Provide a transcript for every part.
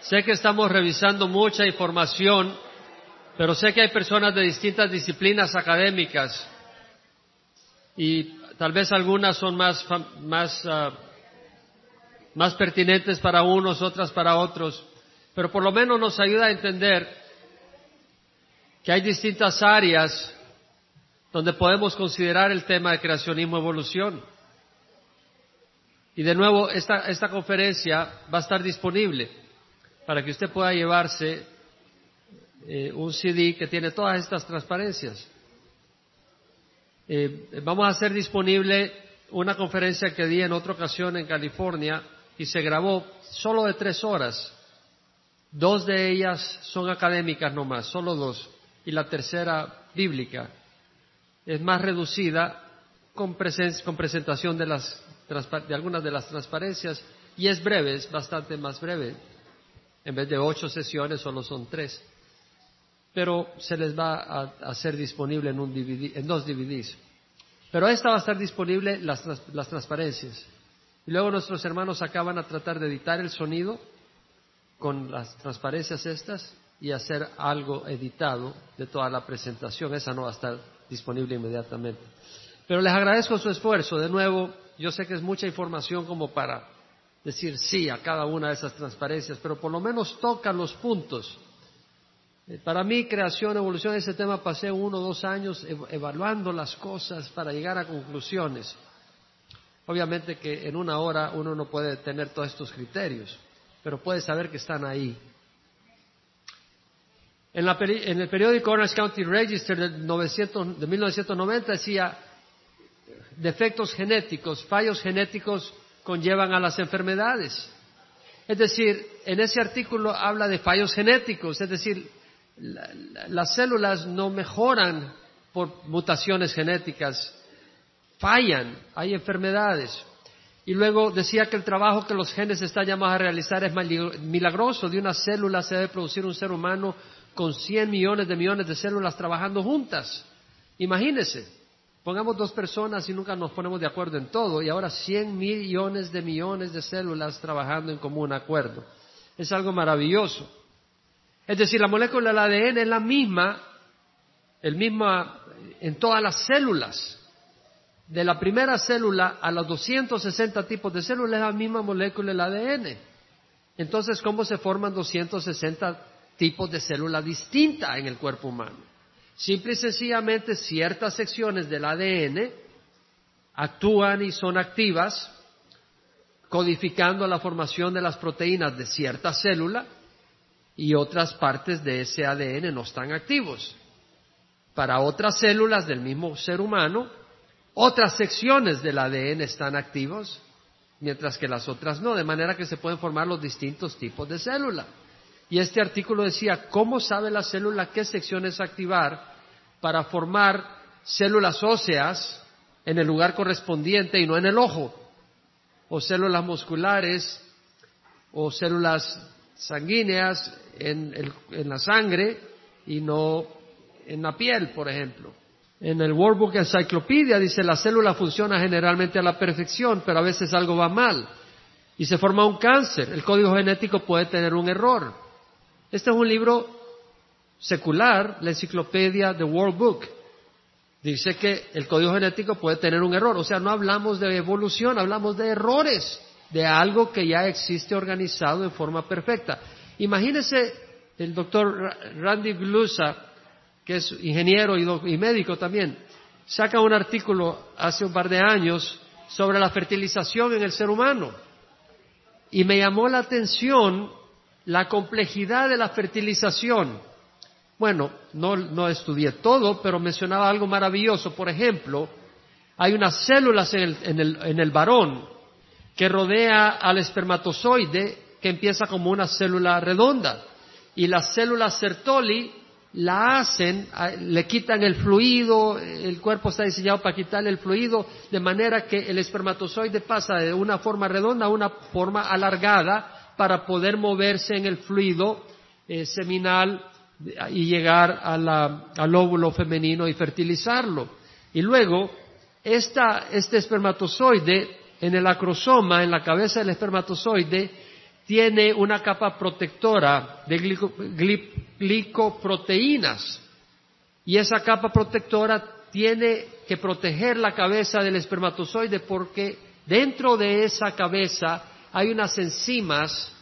Sé que estamos revisando mucha información, pero sé que hay personas de distintas disciplinas académicas y tal vez algunas son más, más, ah, más pertinentes para unos, otras para otros, pero por lo menos nos ayuda a entender que hay distintas áreas donde podemos considerar el tema de creacionismo-evolución. Y de nuevo, esta, esta conferencia va a estar disponible para que usted pueda llevarse eh, un CD que tiene todas estas transparencias. Eh, vamos a hacer disponible una conferencia que di en otra ocasión en California y se grabó solo de tres horas. Dos de ellas son académicas nomás, solo dos, y la tercera bíblica. Es más reducida con, con presentación de, las, de algunas de las transparencias y es breve, es bastante más breve. En vez de ocho sesiones, solo son tres. Pero se les va a hacer disponible en, un en dos DVDs. Pero esta va a estar disponible las, las transparencias. Y luego nuestros hermanos acaban a tratar de editar el sonido con las transparencias estas y hacer algo editado de toda la presentación. Esa no va a estar disponible inmediatamente. Pero les agradezco su esfuerzo. De nuevo, yo sé que es mucha información como para decir sí a cada una de esas transparencias, pero por lo menos tocan los puntos. Eh, para mí, creación, evolución, ese tema pasé uno o dos años evaluando las cosas para llegar a conclusiones. Obviamente que en una hora uno no puede tener todos estos criterios, pero puede saber que están ahí. En, el periódico Orange County Register de 1990 decía defectos genéticos, fallos genéticos conllevan a las enfermedades. Es decir, en ese artículo habla de fallos genéticos, es decir, las células no mejoran por mutaciones genéticas, fallan, hay enfermedades. Y luego decía que el trabajo que los genes están llamados a realizar es milagroso. De una célula se debe producir un ser humano con 100 millones de millones de células trabajando juntas. Imagínese. Pongamos dos personas y nunca nos ponemos de acuerdo en todo, y ahora 100 millones de millones de células trabajando en común acuerdo. Es algo maravilloso. Es decir, la molécula del ADN es la misma, el misma en todas las células. De la primera célula a los 260 tipos de células es la misma molécula del ADN. Entonces, ¿cómo se forman 260 tipos de células distintas en el cuerpo humano? Simple y sencillamente ciertas secciones del ADN actúan y son activas codificando la formación de las proteínas de cierta célula y otras partes de ese ADN no están activos. Para otras células del mismo ser humano, otras secciones del ADN están activos, mientras que las otras no, de manera que se pueden formar los distintos tipos de célula. Y este artículo decía, ¿cómo sabe la célula qué secciones activar para formar células óseas en el lugar correspondiente y no en el ojo? O células musculares o células sanguíneas en, en la sangre y no en la piel, por ejemplo. En el World Book Encyclopedia dice la célula funciona generalmente a la perfección, pero a veces algo va mal y se forma un cáncer. El código genético puede tener un error. Este es un libro secular, la enciclopedia The World Book. Dice que el código genético puede tener un error. O sea, no hablamos de evolución, hablamos de errores, de algo que ya existe organizado en forma perfecta. Imagínese el doctor Randy Glusa, que es ingeniero y médico también, saca un artículo hace un par de años sobre la fertilización en el ser humano. Y me llamó la atención la complejidad de la fertilización. Bueno, no, estudié todo, pero mencionaba algo maravilloso. Por ejemplo, hay unas células en el, varón que rodea al espermatozoide que empieza como una célula redonda. Y las células Sertoli la hacen, le quitan el fluido, el cuerpo está diseñado para quitarle el fluido, de manera que el espermatozoide pasa de una forma redonda a una forma alargada para poder moverse en el fluido eh, seminal y llegar al óvulo femenino y fertilizarlo. Y luego, este espermatozoide, en el acrosoma, en la cabeza del espermatozoide, tiene una capa protectora de glicoproteínas y esa capa protectora tiene que proteger la cabeza del espermatozoide porque dentro de esa cabeza hay unas enzimas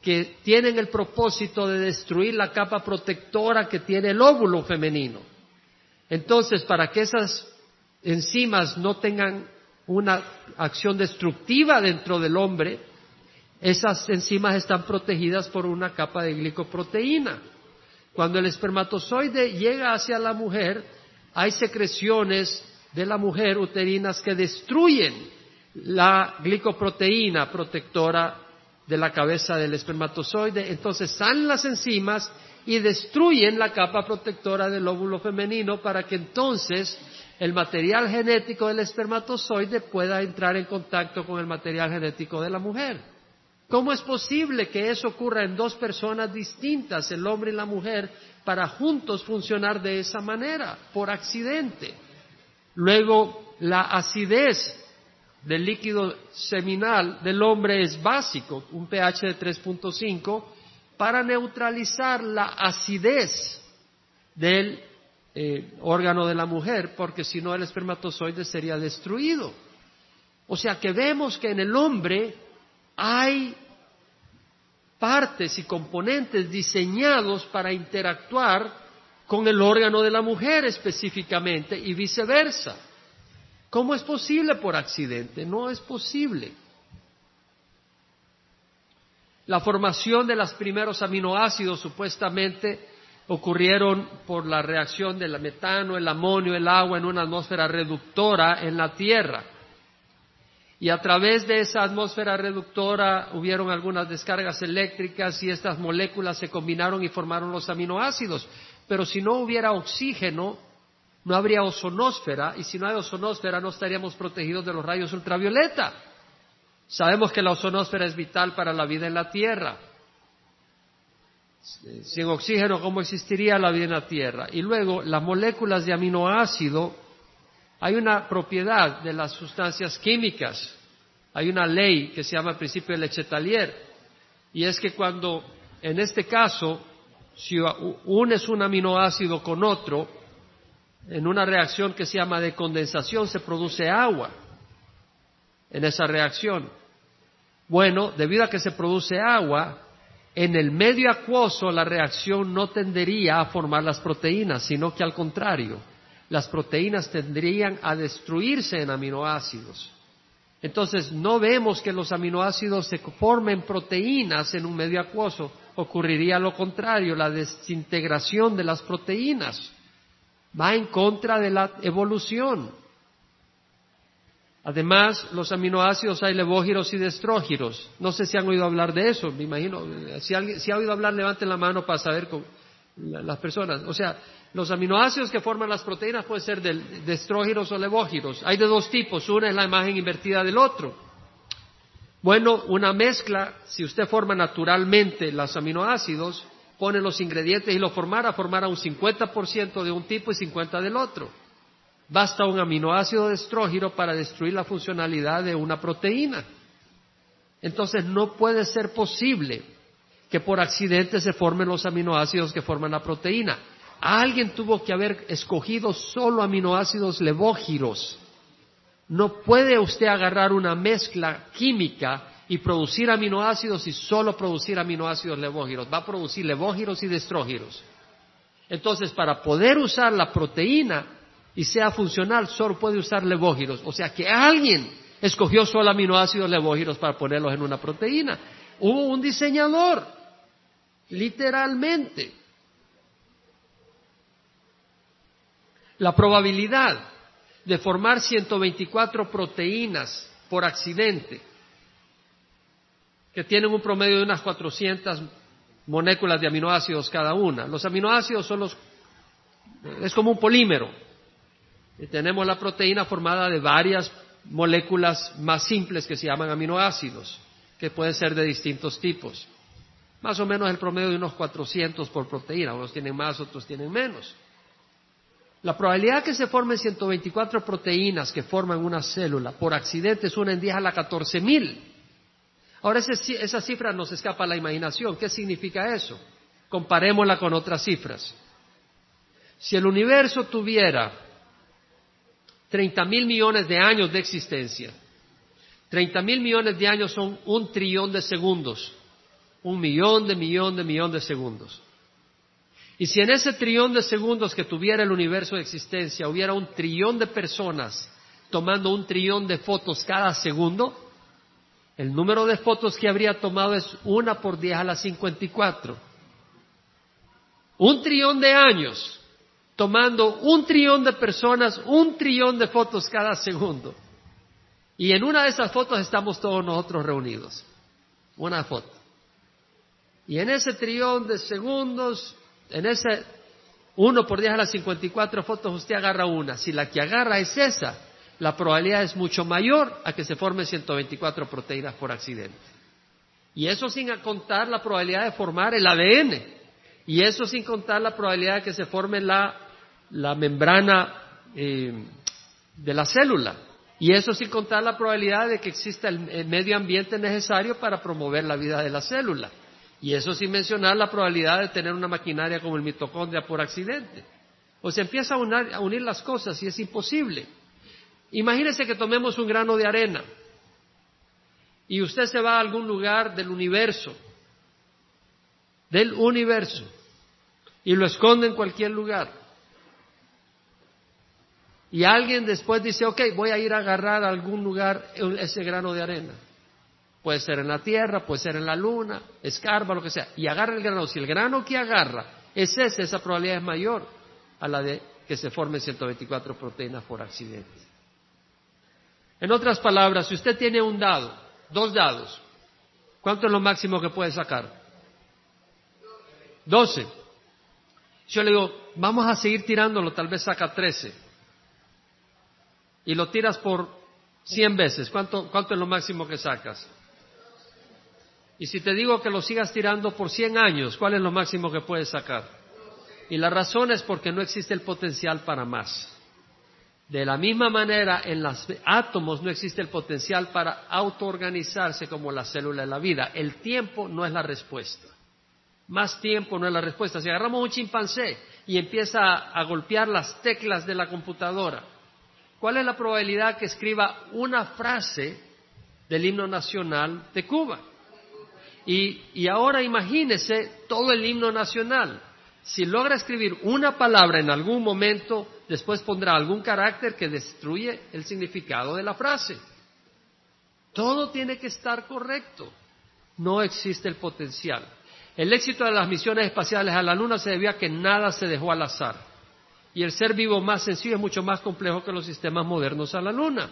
que tienen el propósito de destruir la capa protectora que tiene el óvulo femenino. Entonces, para que esas enzimas no tengan una acción destructiva dentro del hombre, esas enzimas están protegidas por una capa de glicoproteína. Cuando el espermatozoide llega hacia la mujer, hay secreciones de la mujer uterinas que destruyen la glicoproteína protectora de la cabeza del espermatozoide. Entonces salen las enzimas y destruyen la capa protectora del óvulo femenino para que entonces el material genético del espermatozoide pueda entrar en contacto con el material genético de la mujer. ¿Cómo es posible que eso ocurra en dos personas distintas, el hombre y la mujer, para juntos funcionar de esa manera, por accidente? Luego, la acidez del líquido seminal del hombre es básico, un pH de 3.5, para neutralizar la acidez del eh, órgano de la mujer, porque si no el espermatozoide sería destruido. O sea que vemos que en el hombre hay partes y componentes diseñados para interactuar con el órgano de la mujer específicamente y viceversa. ¿Cómo es posible por accidente? No es posible. La formación de los primeros aminoácidos supuestamente ocurrieron por la reacción del metano, el amonio, el agua en una atmósfera reductora en la Tierra. Y a través de esa atmósfera reductora hubieron algunas descargas eléctricas y estas moléculas se combinaron y formaron los aminoácidos. Pero si no hubiera oxígeno, no habría ozonosfera y si no hay ozonosfera no estaríamos protegidos de los rayos ultravioleta. Sabemos que la ozonosfera es vital para la vida en la Tierra. Sin oxígeno, ¿cómo existiría la vida en la Tierra? Y luego, las moléculas de aminoácido, hay una propiedad de las sustancias químicas, hay una ley que se llama el principio de Lechetalier, y es que cuando, en este caso, si unes un aminoácido con otro, en una reacción que se llama de condensación se produce agua en esa reacción. Bueno, debido a que se produce agua, en el medio acuoso la reacción no tendería a formar las proteínas, sino que al contrario, las proteínas tendrían a destruirse en aminoácidos. Entonces, no vemos que los aminoácidos se formen proteínas en un medio acuoso, ocurriría lo contrario, la desintegración de las proteínas va en contra de la evolución. Además, los aminoácidos hay levógiros y destrógiros. No sé si han oído hablar de eso, me imagino. Si, alguien, si ha oído hablar, levanten la mano para saber con las personas. O sea, los aminoácidos que forman las proteínas pueden ser de destrógiros o levógiros. Hay de dos tipos. Una es la imagen invertida del otro. Bueno, una mezcla, si usted forma naturalmente los aminoácidos, pone los ingredientes y lo formara, formara un 50% de un tipo y 50% del otro. Basta un aminoácido de estrógeno para destruir la funcionalidad de una proteína. Entonces no puede ser posible que por accidente se formen los aminoácidos que forman la proteína. Alguien tuvo que haber escogido solo aminoácidos levógiros. No puede usted agarrar una mezcla química y producir aminoácidos y solo producir aminoácidos levógiros. Va a producir levógiros y destrógiros. Entonces, para poder usar la proteína, y sea funcional, solo puede usar levógiros. O sea que alguien escogió solo aminoácidos levógiros para ponerlos en una proteína. Hubo un diseñador, literalmente. La probabilidad de formar 124 proteínas por accidente, que tienen un promedio de unas 400 moléculas de aminoácidos cada una. Los aminoácidos son los, es como un polímero tenemos la proteína formada de varias moléculas más simples que se llaman aminoácidos, que pueden ser de distintos tipos. Más o menos el promedio de unos 400 por proteína, unos tienen más, otros tienen menos. La probabilidad que se formen 124 proteínas que forman una célula por accidente es una en 10 a la 14.000. Ahora esa cifra nos escapa a la imaginación. ¿Qué significa eso? Comparémosla con otras cifras. Si el universo tuviera 30 mil millones de años de existencia, 30 mil millones de años son un trillón de segundos, un millón de millón de millón de segundos. Y si en ese trillón de segundos que tuviera el universo de existencia hubiera un trillón de personas tomando un trillón de fotos cada segundo, el número de fotos que habría tomado es una por diez a las cincuenta y cuatro. Un trillón de años tomando un trillón de personas, un trillón de fotos cada segundo. Y en una de esas fotos estamos todos nosotros reunidos. Una foto. Y en ese trillón de segundos, en ese uno por diez a las cincuenta y cuatro fotos, usted agarra una. Si la que agarra es esa, la probabilidad es mucho mayor a que se formen 124 proteínas por accidente. Y eso sin contar la probabilidad de formar el ADN. Y eso sin contar la probabilidad de que se forme la, membrana eh, de la célula. Y eso sin contar la probabilidad de que exista el medio ambiente necesario para promover la vida de la célula. Y eso sin mencionar la probabilidad de tener una maquinaria como el mitocondria por accidente. O se empieza a unir las cosas y es imposible. Imagínese que tomemos un grano de arena y usted se va a algún lugar del universo, del universo, y lo esconde en cualquier lugar. Y alguien después dice, ok, voy a ir a agarrar a algún lugar ese grano de arena. Puede ser en la tierra, puede ser en la luna, escarba, lo que sea. Y agarra el grano. Si el grano que agarra es ese, esa probabilidad es mayor a la de que se formen 124 proteínas por accidente. En otras palabras, si usted tiene un dado, dos dados, ¿cuánto es lo máximo que puede sacar? Doce. Yo le digo, vamos a seguir tirándolo, tal vez saca trece. Y lo tiras por cien veces, ¿cuánto, cuánto es lo máximo que sacas? Y si te digo que lo sigas tirando por cien años, ¿cuál es lo máximo que puedes sacar? Y la razón es porque no existe el potencial para más. De la misma manera, en los átomos no existe el potencial para autoorganizarse como la célula de la vida. El tiempo no es la respuesta. Más tiempo no es la respuesta. Si agarramos un chimpancé y empieza a, golpear las teclas de la computadora, ¿cuál es la probabilidad que escriba una frase del himno nacional de Cuba? Y, ahora imagínese todo el himno nacional. Si logra escribir una palabra en algún momento, después pondrá algún carácter que destruye el significado de la frase. Todo tiene que estar correcto. No existe el potencial. El éxito de las misiones espaciales a la Luna se debió a que nada se dejó al azar. Y el ser vivo más sencillo es mucho más complejo que los sistemas modernos a la Luna.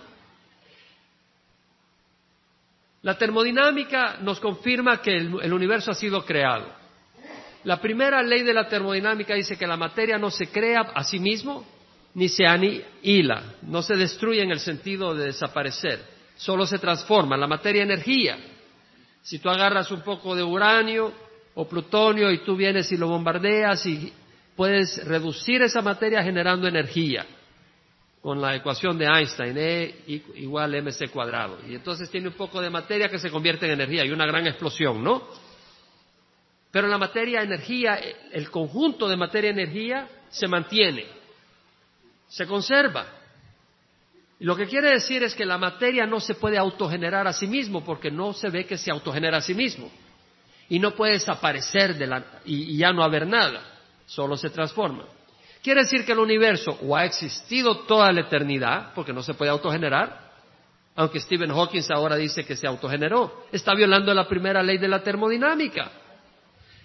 La termodinámica nos confirma que el, universo ha sido creado. La primera ley de la termodinámica dice que la materia no se crea a sí mismo ni se anihila, no se destruye en el sentido de desaparecer, solo se transforma. La materia energía. Si tú agarras un poco de uranio o plutonio y tú vienes y lo bombardeas y puedes reducir esa materia generando energía con la ecuación de Einstein, E igual mc cuadrado. Y entonces tiene un poco de materia que se convierte en energía y una gran explosión, ¿no? Pero la materia energía, el conjunto de materia energía se mantiene, se conserva. lo que quiere decir es que la materia no se puede autogenerar a sí mismo porque no se ve que se autogenera a sí mismo. Y no puede desaparecer de la, y, ya no haber nada, solo se transforma. Quiere decir que el universo o ha existido toda la eternidad, porque no se puede autogenerar, aunque Stephen Hawking ahora dice que se autogeneró, está violando la primera ley de la termodinámica.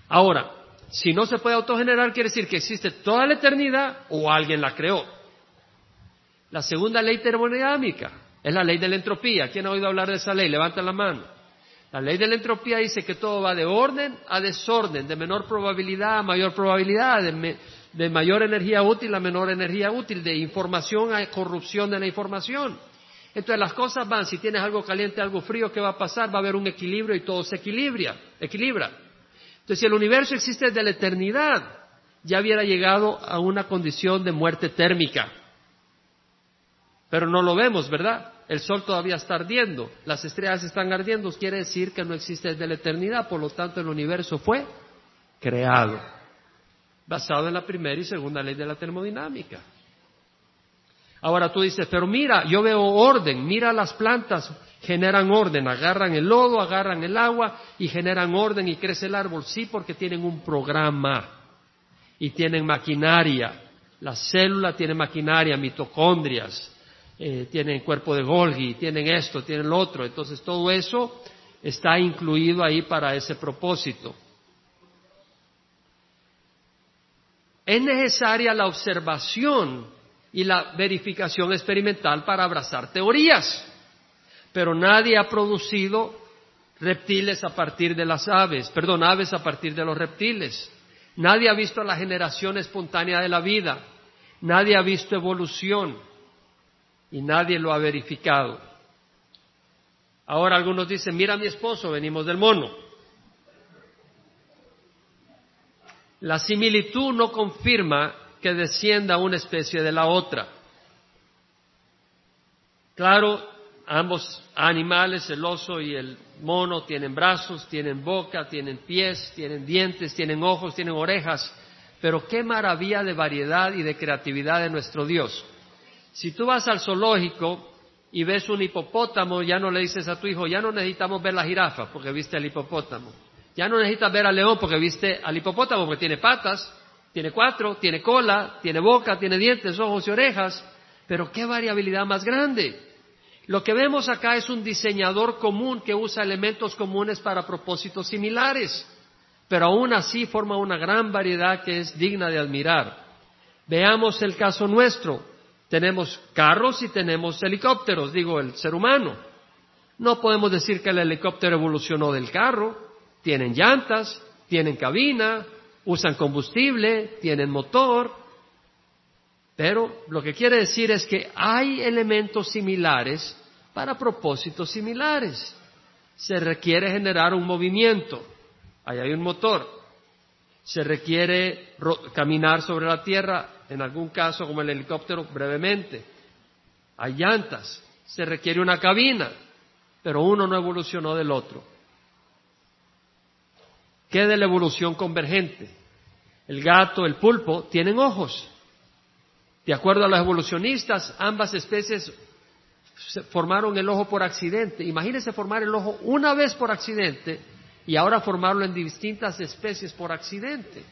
Ahora, si no se puede autogenerar, quiere decir que existe toda la eternidad o alguien la creó. La segunda ley termodinámica es la ley de la entropía. ¿Quién ha oído hablar de esa ley? Levanta la mano. La ley de la entropía dice que todo va de orden a desorden, de menor probabilidad a mayor probabilidad, de, mayor energía útil a menor energía útil, de información a corrupción de la información. Entonces las cosas van, si tienes algo caliente, algo frío, ¿qué va a pasar? Va a haber un equilibrio y todo se equilibra. equilibra. Entonces, si el universo existe desde la eternidad, ya hubiera llegado a una condición de muerte térmica. Pero no lo vemos, ¿verdad? el sol todavía está ardiendo, las estrellas están ardiendo, quiere decir que no existe desde la eternidad, por lo tanto el universo fue creado, basado en la primera y segunda ley de la termodinámica. Ahora tú dices, pero mira, yo veo orden, mira las plantas, generan orden, agarran el lodo, agarran el agua y generan orden y crece el árbol. Sí, porque tienen un programa y tienen maquinaria. La célula tiene maquinaria, mitocondrias, eh, tienen cuerpo de Golgi, tienen esto, tienen lo otro. Entonces todo eso está incluido ahí para ese propósito. Es necesaria la observación y la verificación experimental para abrazar teorías, pero nadie ha producido reptiles a partir de las aves, perdón, aves a partir de los reptiles. Nadie ha visto la generación espontánea de la vida, nadie ha visto evolución y nadie lo ha verificado. Ahora algunos dicen, mira mi esposo, venimos del mono. La similitud no confirma que descienda una especie de la otra. Claro, ambos animales, el oso y el mono, tienen brazos, tienen boca, tienen pies, tienen dientes, tienen ojos, tienen orejas, pero qué maravilla de variedad y de creatividad de nuestro Dios. Si tú vas al zoológico y ves un hipopótamo, ya no le dices a tu hijo, ya no necesitamos ver la jirafa porque viste al hipopótamo. Ya no necesitas ver al león porque viste al hipopótamo porque tiene patas, tiene cuatro, tiene cola, tiene boca, tiene dientes, ojos y orejas. Pero qué variabilidad más grande. Lo que vemos acá es un diseñador común que usa elementos comunes para propósitos similares, pero aún así forma una gran variedad que es digna de admirar. Veamos el caso nuestro. Tenemos carros y tenemos helicópteros, digo, el ser humano. No podemos decir que el helicóptero evolucionó del carro. Tienen llantas, tienen cabina, usan combustible, tienen motor. Pero lo que quiere decir es que hay elementos similares para propósitos similares. Se requiere generar un movimiento. Ahí hay un motor. Se requiere caminar sobre la tierra en algún caso como el helicóptero brevemente. Hay llantas, se requiere una cabina, pero uno no evolucionó del otro. ¿Qué de la evolución convergente? El gato, el pulpo, tienen ojos. De acuerdo a los evolucionistas, ambas especies formaron el ojo por accidente. Imagínense formar el ojo una vez por accidente y ahora formarlo en distintas especies por accidente.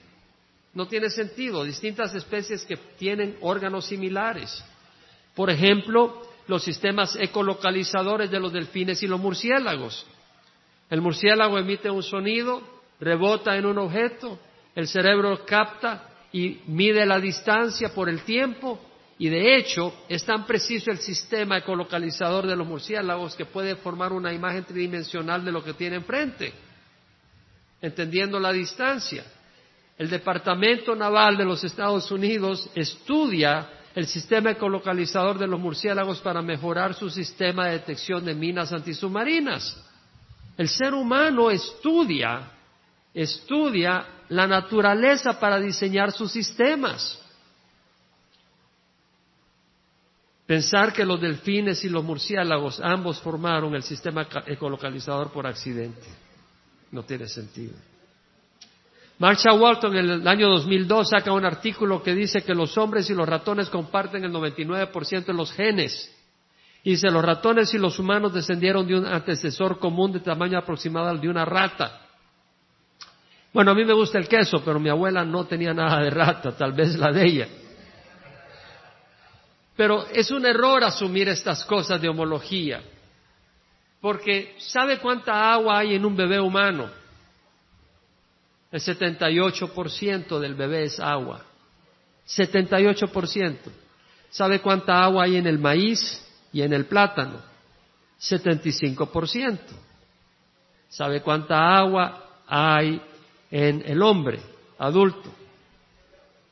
No tiene sentido. Distintas especies que tienen órganos similares. Por ejemplo, los sistemas ecolocalizadores de los delfines y los murciélagos. El murciélago emite un sonido, rebota en un objeto, el cerebro capta y mide la distancia por el tiempo y de hecho es tan preciso el sistema ecolocalizador de los murciélagos que puede formar una imagen tridimensional de lo que tiene enfrente, entendiendo la distancia. El Departamento Naval de los Estados Unidos estudia el sistema ecolocalizador de los murciélagos para mejorar su sistema de detección de minas antisubmarinas. El ser humano estudia, estudia la naturaleza para diseñar sus sistemas. Pensar que los delfines y los murciélagos ambos formaron el sistema ecolocalizador por accidente no tiene sentido. Marshall Walton en el año 2002 saca un artículo que dice que los hombres y los ratones comparten el 99% de los genes. Y dice, los ratones y los humanos descendieron de un antecesor común de tamaño aproximado al de una rata. Bueno, a mí me gusta el queso, pero mi abuela no tenía nada de rata, tal vez la de ella. Pero es un error asumir estas cosas de homología, porque ¿sabe cuánta agua hay en un bebé humano? El 78% del bebé es agua. 78%. ¿Sabe cuánta agua hay en el maíz y en el plátano? 75%. ¿Sabe cuánta agua hay en el hombre adulto?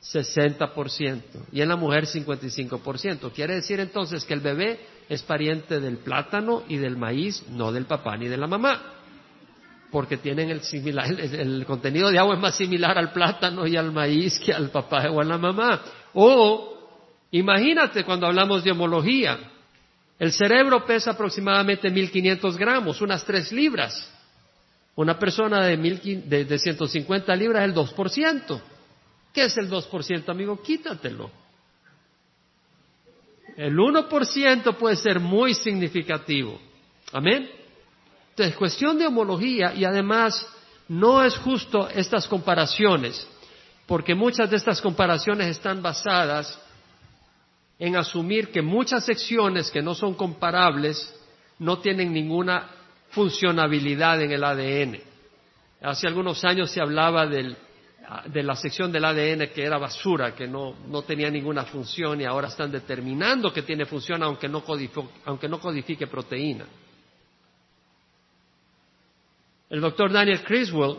60%. Y en la mujer 55%. Quiere decir entonces que el bebé es pariente del plátano y del maíz, no del papá ni de la mamá porque tienen el, similar, el, contenido de agua es más similar al plátano y al maíz que al papá o a la mamá. O imagínate cuando hablamos de homología, El cerebro pesa aproximadamente 1500 gramos, unas 3 libras. Una persona de, de, de 150 libras es el 2%. ¿Qué es el 2%, amigo? Quítatelo. El 1% puede ser muy significativo. Amén. Entonces, cuestión de homología y además no es justo estas comparaciones, porque muchas de estas comparaciones están basadas en asumir que muchas secciones que no son comparables no tienen ninguna funcionabilidad en el ADN. Hace algunos años se hablaba de la sección del ADN que era basura, que no, tenía ninguna función y ahora están determinando que tiene función no, aunque no codifique proteína. El doctor Daniel Criswell,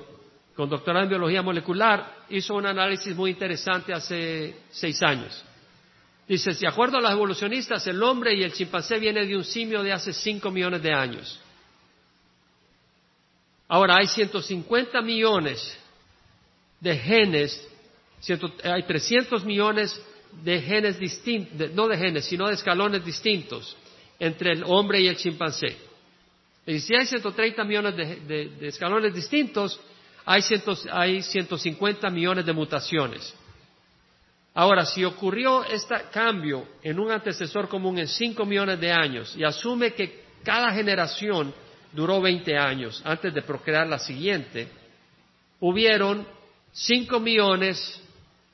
con doctorado en biología molecular, hizo un análisis muy interesante hace seis años. Dice, de acuerdo a los evolucionistas, el hombre y el chimpancé viene de un simio de hace cinco millones de años. Ahora hay 150 millones de genes, hay 300 millones de genes distintos, no de genes, sino de escalones distintos entre el hombre y el chimpancé. Si hay 130 millones de, escalones distintos, hay, hay 150 millones de mutaciones. Ahora, si ocurrió este cambio en un antecesor común en 5 millones de años y asume que cada generación duró 20 años antes de procrear la siguiente, hubieron 5 millones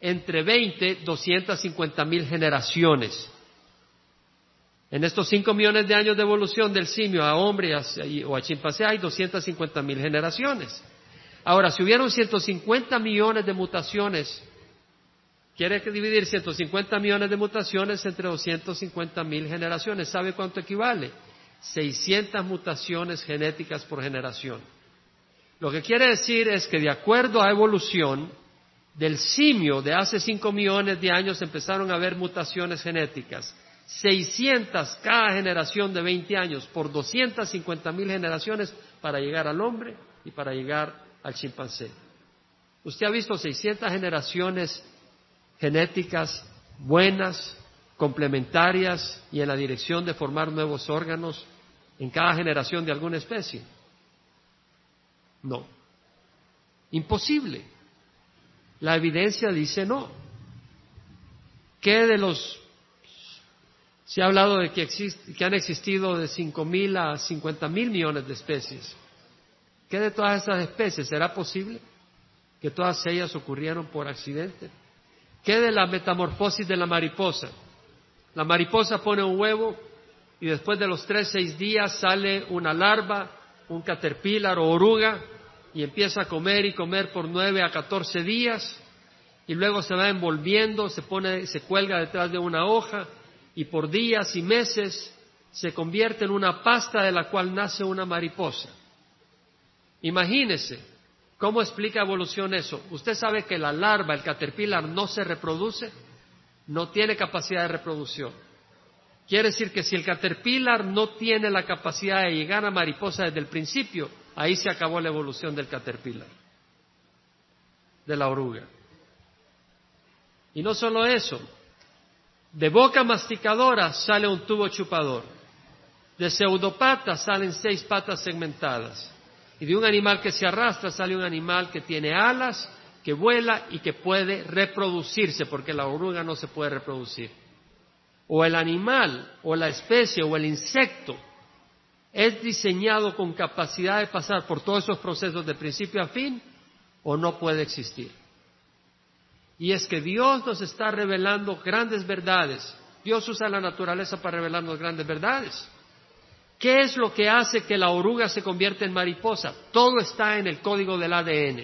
entre 20, 250 mil generaciones. En estos 5 millones de años de evolución del simio a hombre o a chimpancé hay 250 mil generaciones. Ahora, si hubieron 150 millones de mutaciones, quiere dividir 150 millones de mutaciones entre 250 mil generaciones. ¿Sabe cuánto equivale? 600 mutaciones genéticas por generación. Lo que quiere decir es que de acuerdo a evolución del simio de hace 5 millones de años empezaron a haber mutaciones genéticas. 600 cada generación de 20 años por 250 mil generaciones para llegar al hombre y para llegar al chimpancé. Usted ha visto 600 generaciones genéticas buenas, complementarias y en la dirección de formar nuevos órganos en cada generación de alguna especie? No. Imposible. La evidencia dice no. ¿Qué de los... Se ha hablado de que, han existido de 5.000 a 50.000 millones de especies. ¿Qué de todas esas especies? ¿Será posible que todas ellas ocurrieron por accidente? ¿Qué de la metamorfosis de la mariposa? La mariposa pone un huevo y después de los tres, seis días sale una larva, un caterpillar o oruga y empieza a comer y comer por nueve a catorce días y luego se va envolviendo, se pone, se cuelga detrás de una hoja y por días y meses se convierte en una pasta de la cual nace una mariposa. Imagínese, ¿cómo explica evolución eso? Usted sabe que la larva, el caterpillar, no se reproduce no tiene capacidad de reproducción. Quiere decir que si el caterpillar no tiene la capacidad de llegar a mariposa desde el principio, ahí se acabó la evolución del caterpillar, de la oruga. Y no solo eso, de boca masticadora sale un tubo chupador, de pseudopatas salen seis patas segmentadas, y de un animal que se arrastra sale un animal que tiene alas que vuela y que puede reproducirse, porque la oruga no se puede reproducir. O el animal, o la especie, o el insecto es diseñado con capacidad de pasar por todos esos procesos de principio a fin, o no puede existir. Y es que Dios nos está revelando grandes verdades. Dios usa la naturaleza para revelarnos grandes verdades. ¿Qué es lo que hace que la oruga se convierta en mariposa? Todo está en el código del ADN.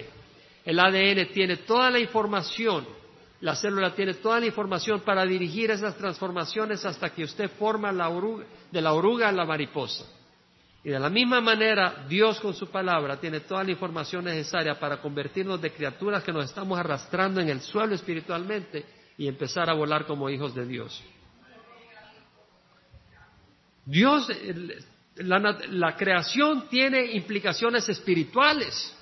El ADN tiene toda la información, la célula tiene toda la información para dirigir esas transformaciones hasta que usted forma la oruga, de la oruga a la mariposa. Y de la misma manera, Dios con su palabra tiene toda la información necesaria para convertirnos de criaturas que nos estamos arrastrando en el suelo espiritualmente y empezar a volar como hijos de Dios. Dios, la creación tiene implicaciones espirituales.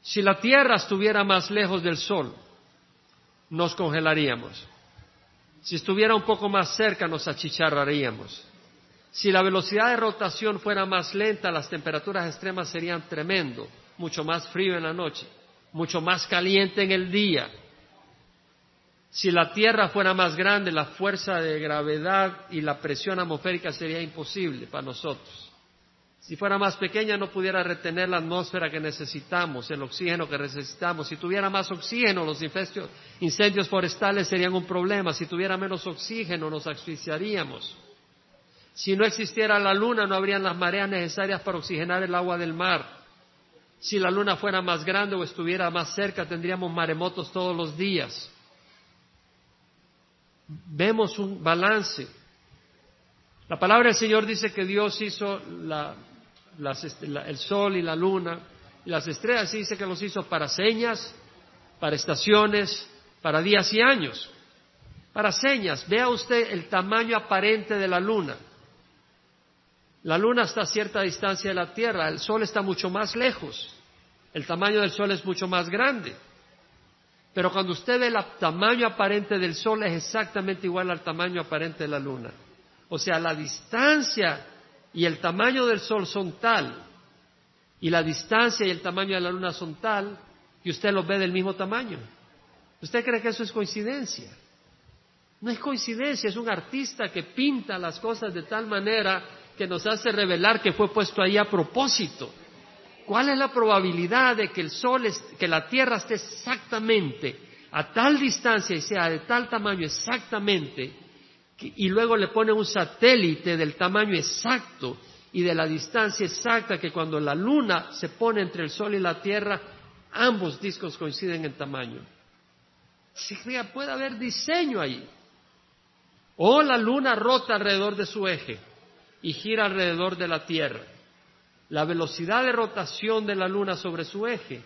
Si la Tierra estuviera más lejos del Sol, nos congelaríamos. Si estuviera un poco más cerca, nos achicharraríamos. Si la velocidad de rotación fuera más lenta, las temperaturas extremas serían tremendo, mucho más frío en la noche, mucho más caliente en el día. Si la Tierra fuera más grande, la fuerza de gravedad y la presión atmosférica sería imposible para nosotros. Si fuera más pequeña no pudiera retener la atmósfera que necesitamos, el oxígeno que necesitamos. Si tuviera más oxígeno, los incendios forestales serían un problema. Si tuviera menos oxígeno, nos asfixiaríamos. Si no existiera la luna, no habrían las mareas necesarias para oxigenar el agua del mar. Si la luna fuera más grande o estuviera más cerca, tendríamos maremotos todos los días. Vemos un balance. La palabra del Señor dice que Dios hizo la, el sol y la luna y las estrellas dice que los hizo para señas, para estaciones, para días y años. Para señas, vea usted el tamaño aparente de la luna. La luna está a cierta distancia de la Tierra, el sol está mucho más lejos, el tamaño del sol es mucho más grande. Pero cuando usted ve el tamaño aparente del sol es exactamente igual al tamaño aparente de la luna. O sea, la distancia y el tamaño del Sol son tal, y la distancia y el tamaño de la Luna son tal, que usted los ve del mismo tamaño. ¿Usted cree que eso es coincidencia? No es coincidencia, es un artista que pinta las cosas de tal manera que nos hace revelar que fue puesto ahí a propósito. ¿Cuál es la probabilidad de que el Sol, que la Tierra esté exactamente a tal distancia y sea de tal tamaño exactamente y luego le pone un satélite del tamaño exacto y de la distancia exacta que cuando la luna se pone entre el sol y la tierra, ambos discos coinciden en tamaño. Significa, puede haber diseño ahí. O la luna rota alrededor de su eje y gira alrededor de la tierra. La velocidad de rotación de la luna sobre su eje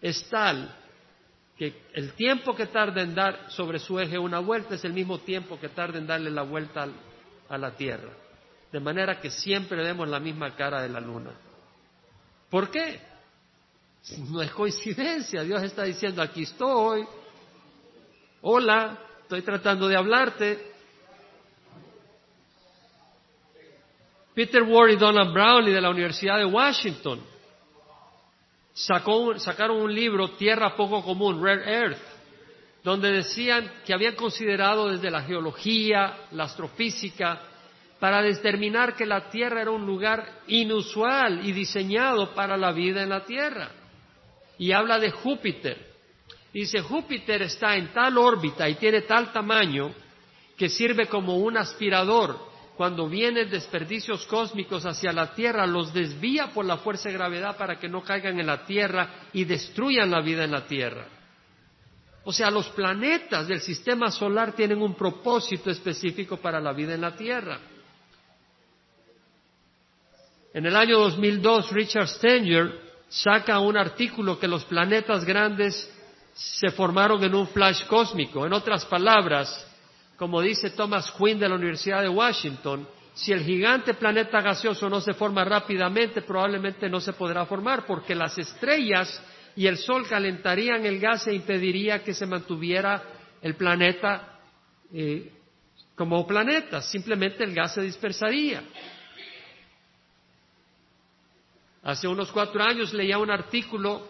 es tal que el tiempo que tarda en dar sobre su eje una vuelta es el mismo tiempo que tarda en darle la vuelta a la Tierra. De manera que siempre vemos la misma cara de la luna. ¿Por qué? No es coincidencia. Dios está diciendo, aquí estoy. Hola, estoy tratando de hablarte. Peter Ward y Donald Brownlee de la Universidad de Washington sacaron un libro, Tierra Poco Común, Rare Earth, donde decían que habían considerado desde la geología, la astrofísica, para determinar que la Tierra era un lugar inusual y diseñado para la vida en la Tierra. Y habla de Júpiter. Dice, Júpiter está en tal órbita y tiene tal tamaño que sirve como un aspirador cuando vienen desperdicios cósmicos hacia la Tierra, los desvía por la fuerza de gravedad para que no caigan en la Tierra y destruyan la vida en la Tierra. O sea, los planetas del sistema solar tienen un propósito específico para la vida en la Tierra. En el año 2002, Richard Stenger saca un artículo que los planetas grandes se formaron en un flash cósmico. En otras palabras, como dice Thomas Quinn de la Universidad de Washington, si el gigante planeta gaseoso no se forma rápidamente, probablemente no se podrá formar porque las estrellas y el Sol calentarían el gas e impediría que se mantuviera el planeta eh, como planeta. Simplemente el gas se dispersaría. Hace unos cuatro años leía un artículo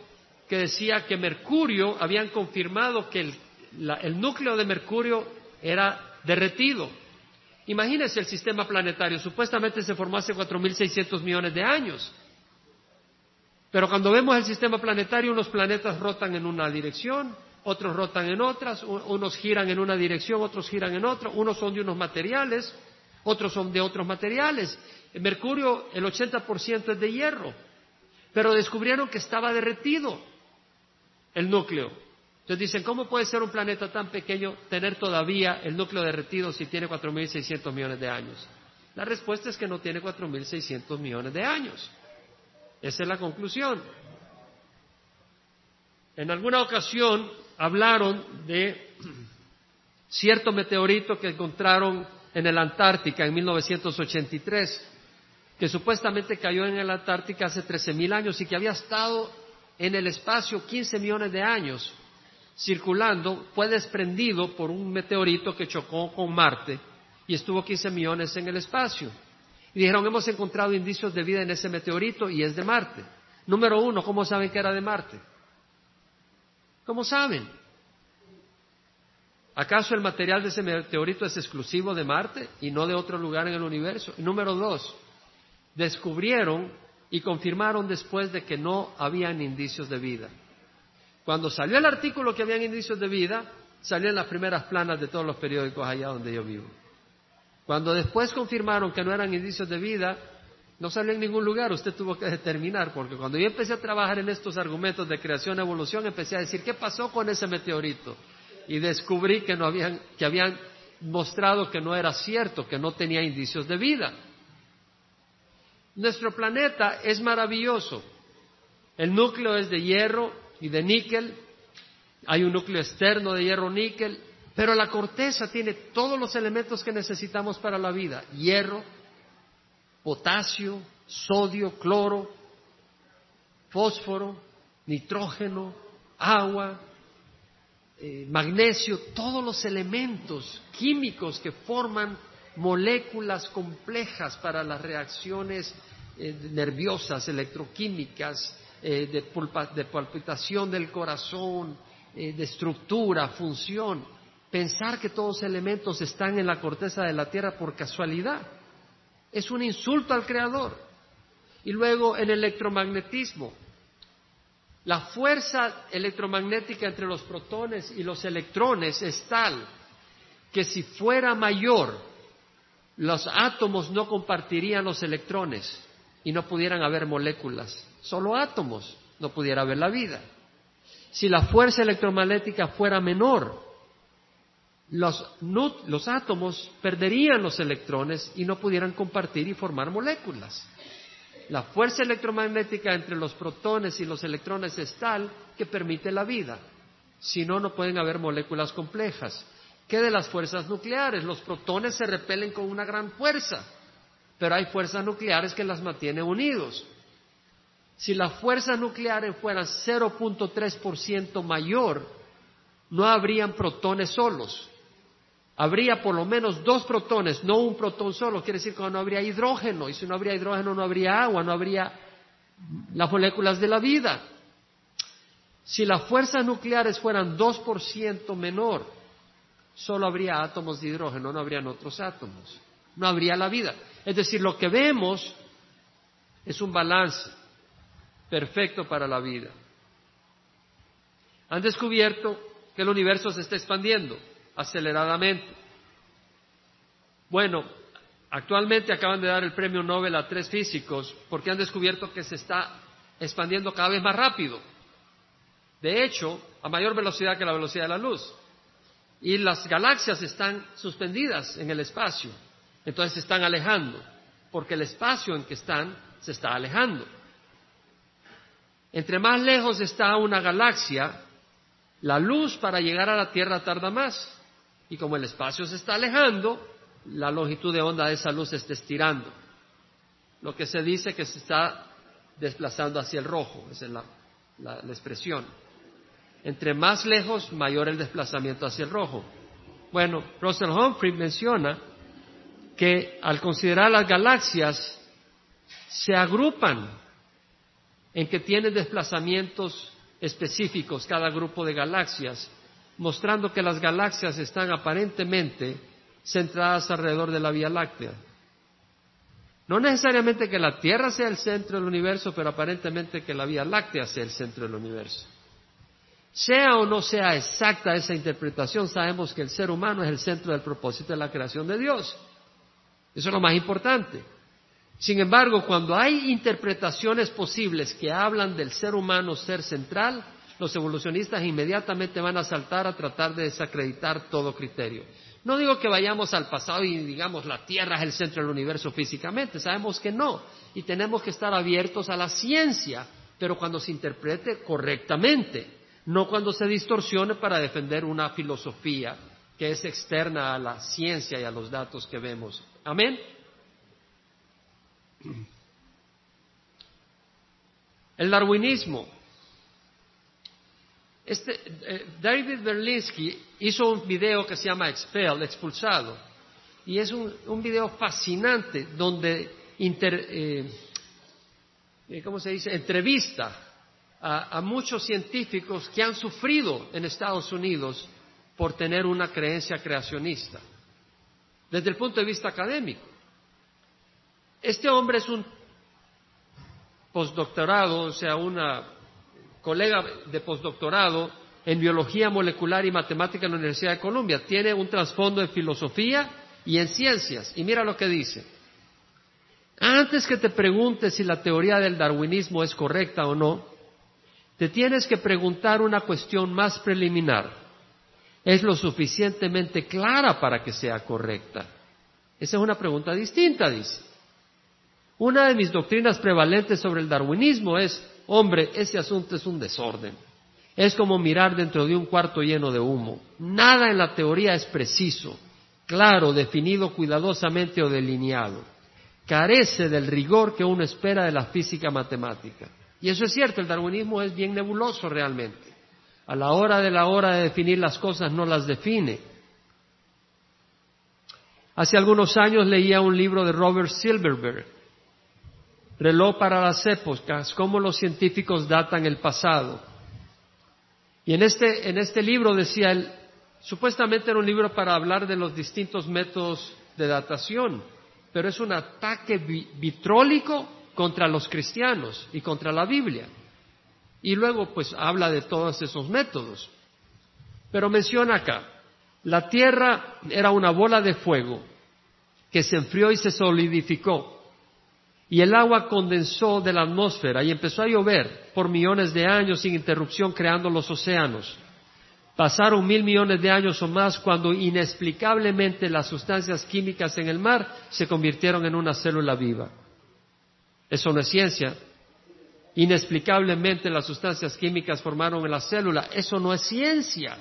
que decía que Mercurio, habían confirmado que el núcleo de Mercurio era derretido. Imagínense el sistema planetario, supuestamente se formó hace 4.600 millones de años. Pero cuando vemos el sistema planetario, unos planetas rotan en una dirección, otros rotan en otras, unos giran en una dirección, otros giran en otra, unos son de unos materiales, otros son de otros materiales. En Mercurio el 80% es de hierro, pero descubrieron que estaba derretido el núcleo. Entonces dicen, ¿cómo puede ser un planeta tan pequeño tener todavía el núcleo derretido si tiene 4.600 millones de años? La respuesta es que no tiene 4.600 millones de años. Esa es la conclusión. En alguna ocasión hablaron de cierto meteorito que encontraron en el Antártica en 1983, que supuestamente cayó en el Antártica hace 13.000 años y que había estado en el espacio 15 millones de años circulando fue desprendido por un meteorito que chocó con Marte y estuvo 15 millones en el espacio. Y dijeron, hemos encontrado indicios de vida en ese meteorito y es de Marte. Número uno, ¿cómo saben que era de Marte? ¿Cómo saben? ¿Acaso el material de ese meteorito es exclusivo de Marte y no de otro lugar en el universo? Y número dos, descubrieron y confirmaron después de que no habían indicios de vida. Cuando salió el artículo que habían indicios de vida, salió en las primeras planas de todos los periódicos allá donde yo vivo. Cuando después confirmaron que no eran indicios de vida, no salió en ningún lugar, usted tuvo que determinar, porque cuando yo empecé a trabajar en estos argumentos de creación y evolución, empecé a decir, ¿qué pasó con ese meteorito? Y descubrí que, no habían, que habían mostrado que no era cierto, que no tenía indicios de vida. Nuestro planeta es maravilloso. El núcleo es de hierro y de níquel. Hay un núcleo externo de hierro-níquel. Pero la corteza tiene todos los elementos que necesitamos para la vida. Hierro, potasio, sodio, cloro, fósforo, nitrógeno, agua, eh, magnesio, todos los elementos químicos que forman moléculas complejas para las reacciones eh, nerviosas, electroquímicas, eh, de, de, palpitación del corazón, de estructura, función. Pensar que todos los elementos están en la corteza de la Tierra por casualidad es un insulto al Creador. Y luego en electromagnetismo, la fuerza electromagnética entre los protones y los electrones es tal que si fuera mayor, los átomos no compartirían los electrones y no pudieran haber moléculas, solo átomos, no pudiera haber la vida. Si la fuerza electromagnética fuera menor, los, átomos perderían los electrones y no pudieran compartir y formar moléculas. La fuerza electromagnética entre los protones y los electrones es tal que permite la vida. Si no, no pueden haber moléculas complejas. ¿Qué de las fuerzas nucleares? Los protones se repelen con una gran fuerza, pero hay fuerzas nucleares que las mantienen unidos. Si las fuerzas nucleares fueran 0.3% mayor, no habrían protones solos habría por lo menos dos protones, no un protón solo, quiere decir que no habría hidrógeno, y si no habría hidrógeno no habría agua, no habría las moléculas de la vida. Si las fuerzas nucleares fueran 2% menor, solo habría átomos de hidrógeno, no habrían otros átomos, no habría la vida. Es decir, lo que vemos es un balance perfecto para la vida. Han descubierto que el universo se está expandiendo aceleradamente. Bueno, actualmente acaban de dar el premio Nobel a tres físicos porque han descubierto que se está expandiendo cada vez más rápido. De hecho, a mayor velocidad que la velocidad de la luz. Y las galaxias están suspendidas en el espacio. Entonces se están alejando, porque el espacio en que están se está alejando. Entre más lejos está una galaxia, la luz para llegar a la Tierra tarda más. Y como el espacio se está alejando, la longitud de onda de esa luz se está estirando. Lo que se dice que se está desplazando hacia el rojo, esa es la, la expresión. Entre más lejos, mayor el desplazamiento hacia el rojo. Bueno, Russell Humphrey menciona que al considerar las galaxias se agrupan en que tienen desplazamientos específicos cada grupo de galaxias mostrando que las galaxias están aparentemente centradas alrededor de la Vía Láctea. No necesariamente que la Tierra sea el centro del universo, pero aparentemente que la Vía Láctea sea el centro del universo. Sea o no sea exacta esa interpretación, sabemos que el ser humano es el centro del propósito de la creación de Dios. Eso es lo más importante. Sin embargo, cuando hay interpretaciones posibles que hablan del ser humano ser central, los evolucionistas inmediatamente van a saltar a tratar de desacreditar todo criterio. No digo que vayamos al pasado y digamos la Tierra es el centro del universo físicamente, sabemos que no, y tenemos que estar abiertos a la ciencia, pero cuando se interprete correctamente, no cuando se distorsione para defender una filosofía que es externa a la ciencia y a los datos que vemos. Amén. El darwinismo Este, eh, David Berlinski hizo un video que se llama Expel, expulsado, y es un, video fascinante donde eh, eh, ¿cómo se dice? entrevista a, a muchos científicos que han sufrido en Estados Unidos por tener una creencia creacionista, desde el punto de vista académico. Este hombre es un postdoctorado, o sea, una colega de postdoctorado en biología molecular y matemática en la Universidad de Columbia. Tiene un trasfondo en filosofía y en ciencias. Y mira lo que dice. Antes que te preguntes si la teoría del darwinismo es correcta o no, te tienes que preguntar una cuestión más preliminar. ¿Es lo suficientemente clara para que sea correcta? Esa es una pregunta distinta, dice. Una de mis doctrinas prevalentes sobre el darwinismo es, hombre, ese asunto es un desorden. Es como mirar dentro de un cuarto lleno de humo. Nada en la teoría es preciso, claro, definido cuidadosamente o delineado. Carece del rigor que uno espera de la física matemática. Y eso es cierto, el darwinismo es bien nebuloso realmente. A la hora de la hora de definir las cosas no las define. Hace algunos años leía un libro de Robert Silverberg reloj para las épocas, cómo los científicos datan el pasado. Y en este, en este libro decía él, supuestamente era un libro para hablar de los distintos métodos de datación, pero es un ataque vitrólico contra los cristianos y contra la Biblia. Y luego pues habla de todos esos métodos. Pero menciona acá, la Tierra era una bola de fuego que se enfrió y se solidificó y el agua condensó de la atmósfera y empezó a llover por millones de años sin interrupción creando los océanos. Pasaron mil millones de años o más cuando inexplicablemente las sustancias químicas en el mar se convirtieron en una célula viva. Eso no es ciencia. Inexplicablemente las sustancias químicas formaron en la célula. Eso no es ciencia.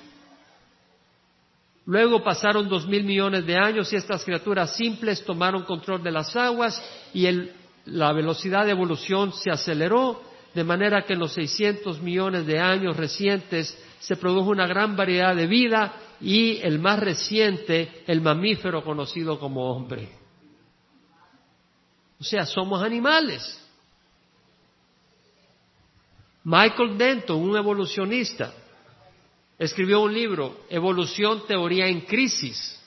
Luego pasaron dos mil millones de años y estas criaturas simples tomaron control de las aguas y la velocidad de evolución se aceleró de manera que en los 600 millones de años recientes se produjo una gran variedad de vida y el más reciente, el mamífero conocido como hombre. O sea, somos animales. Michael Denton, un evolucionista, escribió un libro, Evolución, Teoría en Crisis.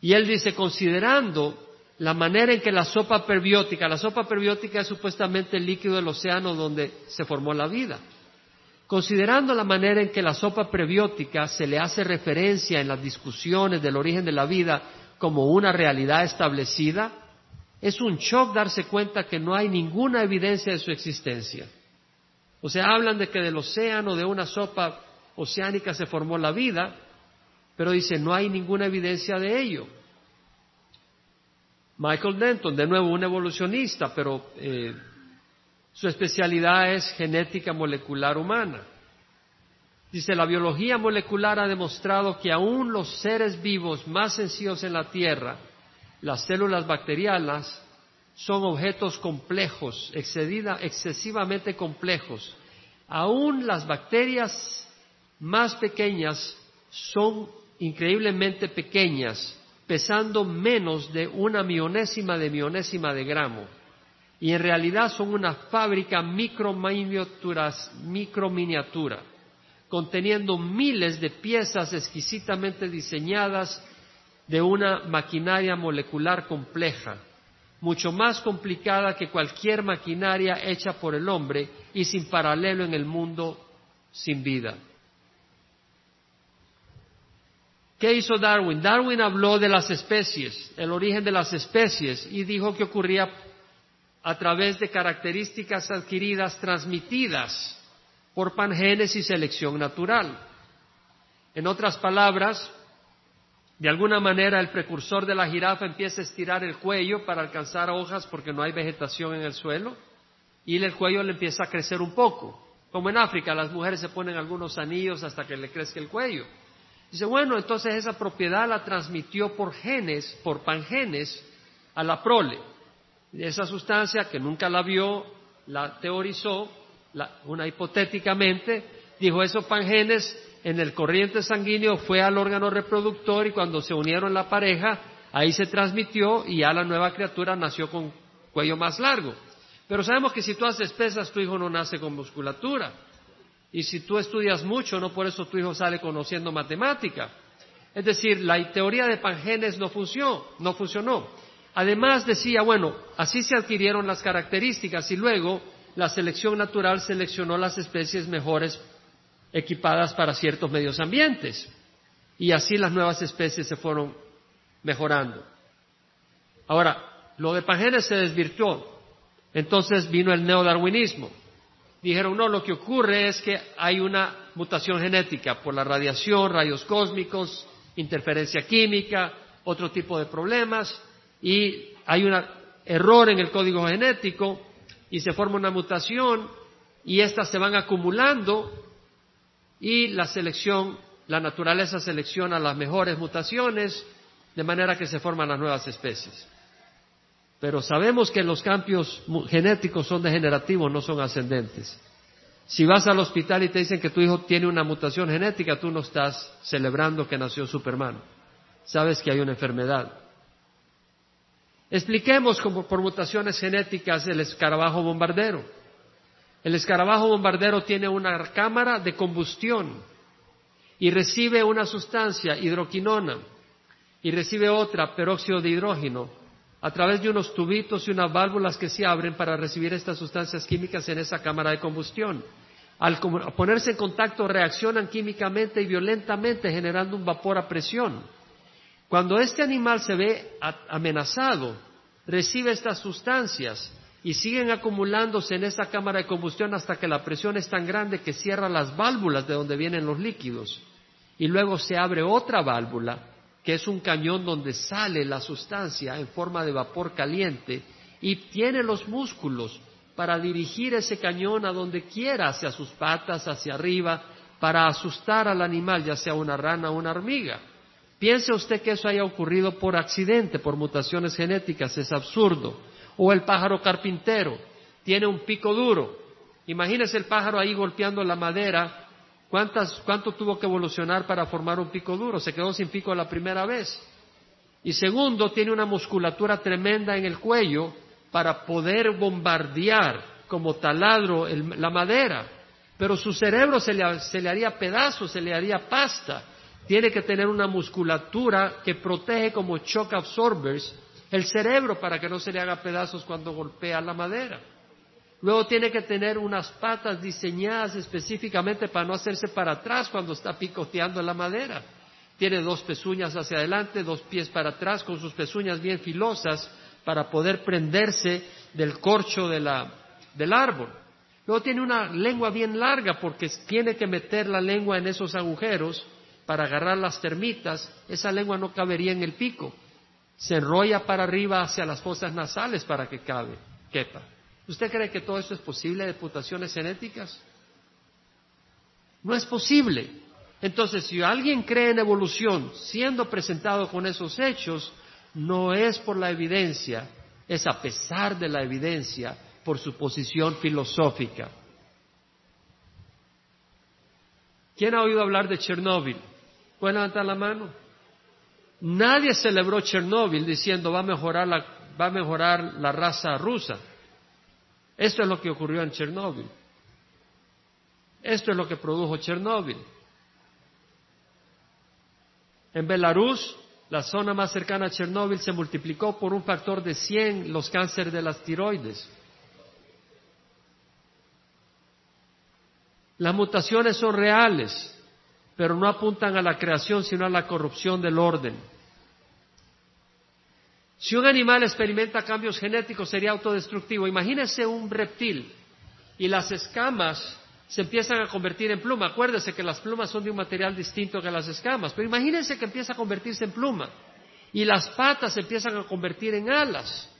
Y él dice, considerando la manera en que la sopa perbiótica, la sopa perbiótica es supuestamente el líquido del océano donde se formó la vida. Considerando la manera en que la sopa prebiótica se le hace referencia en las discusiones del origen de la vida como una realidad establecida, es un shock darse cuenta que no hay ninguna evidencia de su existencia. O sea, hablan de que del océano, de una sopa oceánica se formó la vida, pero dice, no hay ninguna evidencia de ello. Michael Denton, de nuevo un evolucionista, pero eh, su especialidad es genética molecular humana. Dice, la biología molecular ha demostrado que aún los seres vivos más sencillos en la Tierra, las células bacterianas, son objetos complejos, excesivamente complejos. Aún las bacterias más pequeñas son increíblemente pequeñas pesando menos de una millonésima de millonésima de gramo. Y en realidad son una fábrica microminiatura, conteniendo miles de piezas exquisitamente diseñadas de una maquinaria molecular compleja, mucho más complicada que cualquier maquinaria hecha por el hombre y sin paralelo en el mundo sin vida. ¿Qué hizo Darwin? Darwin habló de las especies, el origen de las especies, y dijo que ocurría a través de características adquiridas transmitidas por pangénesis y selección natural. En otras palabras, de alguna manera el precursor de la jirafa empieza a estirar el cuello para alcanzar hojas porque no hay vegetación en el suelo y el cuello le empieza a crecer un poco. Como en África, las mujeres se ponen algunos anillos hasta que le crezca el cuello. Dice, bueno, entonces esa propiedad la transmitió por genes, por pangenes, a la prole. Esa sustancia que nunca la vio, la teorizó, una hipotéticamente, Dijo, esos pangenes en el corriente sanguíneo fue al órgano reproductor y cuando se unieron la pareja, ahí se transmitió y ya la nueva criatura nació con cuello más largo. Pero sabemos que si tú haces pesas, tu hijo no nace con musculatura. Y si tú estudias mucho, no por eso tu hijo sale conociendo matemática. Es decir, la teoría de Pangenes no funcionó, no funcionó. Además decía, bueno, así se adquirieron las características y luego la selección natural seleccionó las especies mejores equipadas para ciertos medios ambientes. Y así las nuevas especies se fueron mejorando. Ahora, lo de Pangenes se desvirtuó. Entonces vino el neodarwinismo dijeron, no, lo que ocurre es que hay una mutación genética por la radiación, rayos cósmicos, interferencia química, otro tipo de problemas, y hay un error en el código genético y se forma una mutación y estas se van acumulando y la selección, la naturaleza selecciona las mejores mutaciones de manera que se forman las nuevas especies. Pero sabemos que los cambios genéticos son degenerativos, no son ascendentes. Si vas al hospital y te dicen que tu hijo tiene una mutación genética, tú no estás celebrando que nació Superman. Sabes que hay una enfermedad. Expliquemos por mutaciones genéticas el escarabajo bombardero. El escarabajo bombardero tiene una cámara de combustión y recibe una sustancia, hidroquinona, y recibe otra, peróxido de hidrógeno, a través de unos tubitos y unas válvulas que se abren para recibir estas sustancias químicas en esa cámara de combustión. Al ponerse en contacto reaccionan químicamente y violentamente generando un vapor a presión. Cuando este animal se ve amenazado, recibe estas sustancias y siguen acumulándose en esa cámara de combustión hasta que la presión es tan grande que cierra las válvulas de donde vienen los líquidos. Y luego se abre otra válvula que es un cañón donde sale la sustancia en forma de vapor caliente y tiene los músculos para dirigir ese cañón a donde quiera, hacia sus patas, hacia arriba, para asustar al animal, ya sea una rana o una hormiga. Piense usted que eso haya ocurrido por accidente, por mutaciones genéticas, es absurdo. O el pájaro carpintero, tiene un pico duro. Imagínese el pájaro ahí golpeando la madera ¿Cuánto tuvo que evolucionar para formar un pico duro? Se quedó sin pico la primera vez. Y segundo, tiene una musculatura tremenda en el cuello para poder bombardear como taladro la madera. Pero su cerebro se le, se le haría pedazos, se le haría pasta. Tiene que tener una musculatura que protege como shock absorbers el cerebro para que no se le haga pedazos cuando golpea la madera. Luego tiene que tener unas patas diseñadas específicamente para no hacerse para atrás cuando está picoteando la madera. Tiene dos pezuñas hacia adelante, dos pies para atrás, con sus pezuñas bien filosas para poder prenderse del corcho del árbol. Luego tiene una lengua bien larga porque tiene que meter la lengua en esos agujeros para agarrar las termitas. Esa lengua no cabería en el pico. Se enrolla para arriba hacia las fosas nasales para que cabe, quepa. ¿Usted cree que todo esto es posible de putaciones genéticas? No es posible. Entonces, si alguien cree en evolución siendo presentado con esos hechos, no es por la evidencia, es a pesar de la evidencia, por su posición filosófica. ¿Quién ha oído hablar de Chernóbil? ¿Puede levantar la mano? Nadie celebró Chernóbil diciendo va a mejorar la, va a mejorar la raza rusa. Esto es lo que ocurrió en Chernóbil. Esto es lo que produjo Chernóbil. En Belarus, la zona más cercana a Chernóbil, se multiplicó por un factor de 100 los cánceres de las tiroides. Las mutaciones son reales, pero no apuntan a la creación, sino a la corrupción del orden. Si un animal experimenta cambios genéticos sería autodestructivo. Imagínese un reptil y las escamas se empiezan a convertir en pluma. Acuérdese que las plumas son de un material distinto que las escamas, pero imagínese que empieza a convertirse en pluma y las patas se empiezan a convertir en alas.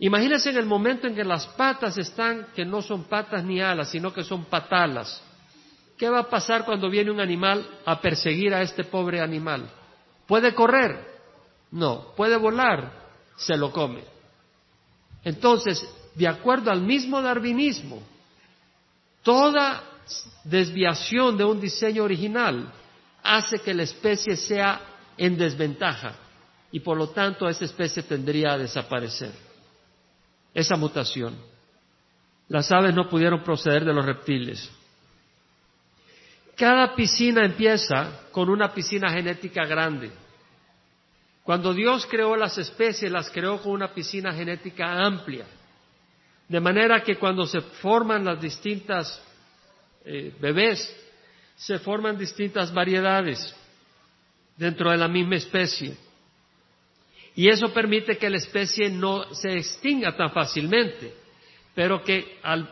Imagínese en el momento en que las patas están, que no son patas ni alas, sino que son patalas. ¿Qué va a pasar cuando viene un animal a perseguir a este pobre animal? Puede correr, no, puede volar, se lo come. Entonces, de acuerdo al mismo darwinismo, toda desviación de un diseño original hace que la especie sea en desventaja y por lo tanto esa especie tendría a desaparecer. Esa mutación. Las aves no pudieron proceder de los reptiles. Cada piscina empieza con una piscina genética grande. Cuando Dios creó las especies, las creó con una piscina genética amplia. De manera que cuando se forman las distintas eh, bebés, se forman distintas variedades dentro de la misma especie. Y eso permite que la especie no se extinga tan fácilmente, pero que al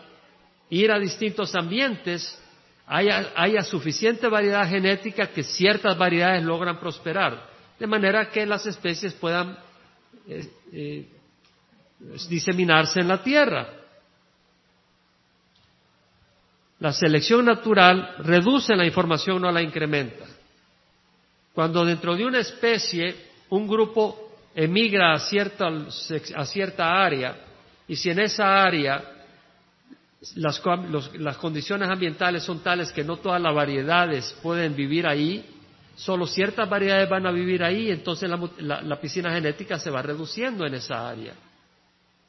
ir a distintos ambientes haya, suficiente variedad genética que ciertas variedades logran prosperar, de manera que las especies puedan eh, eh, diseminarse en la tierra. La selección natural reduce la información, no la incrementa. Cuando dentro de una especie un grupo emigra a cierta, a cierta área y si en esa área las, condiciones ambientales son tales que no todas las variedades pueden vivir ahí, solo ciertas variedades van a vivir ahí, entonces la piscina genética se va reduciendo en esa área.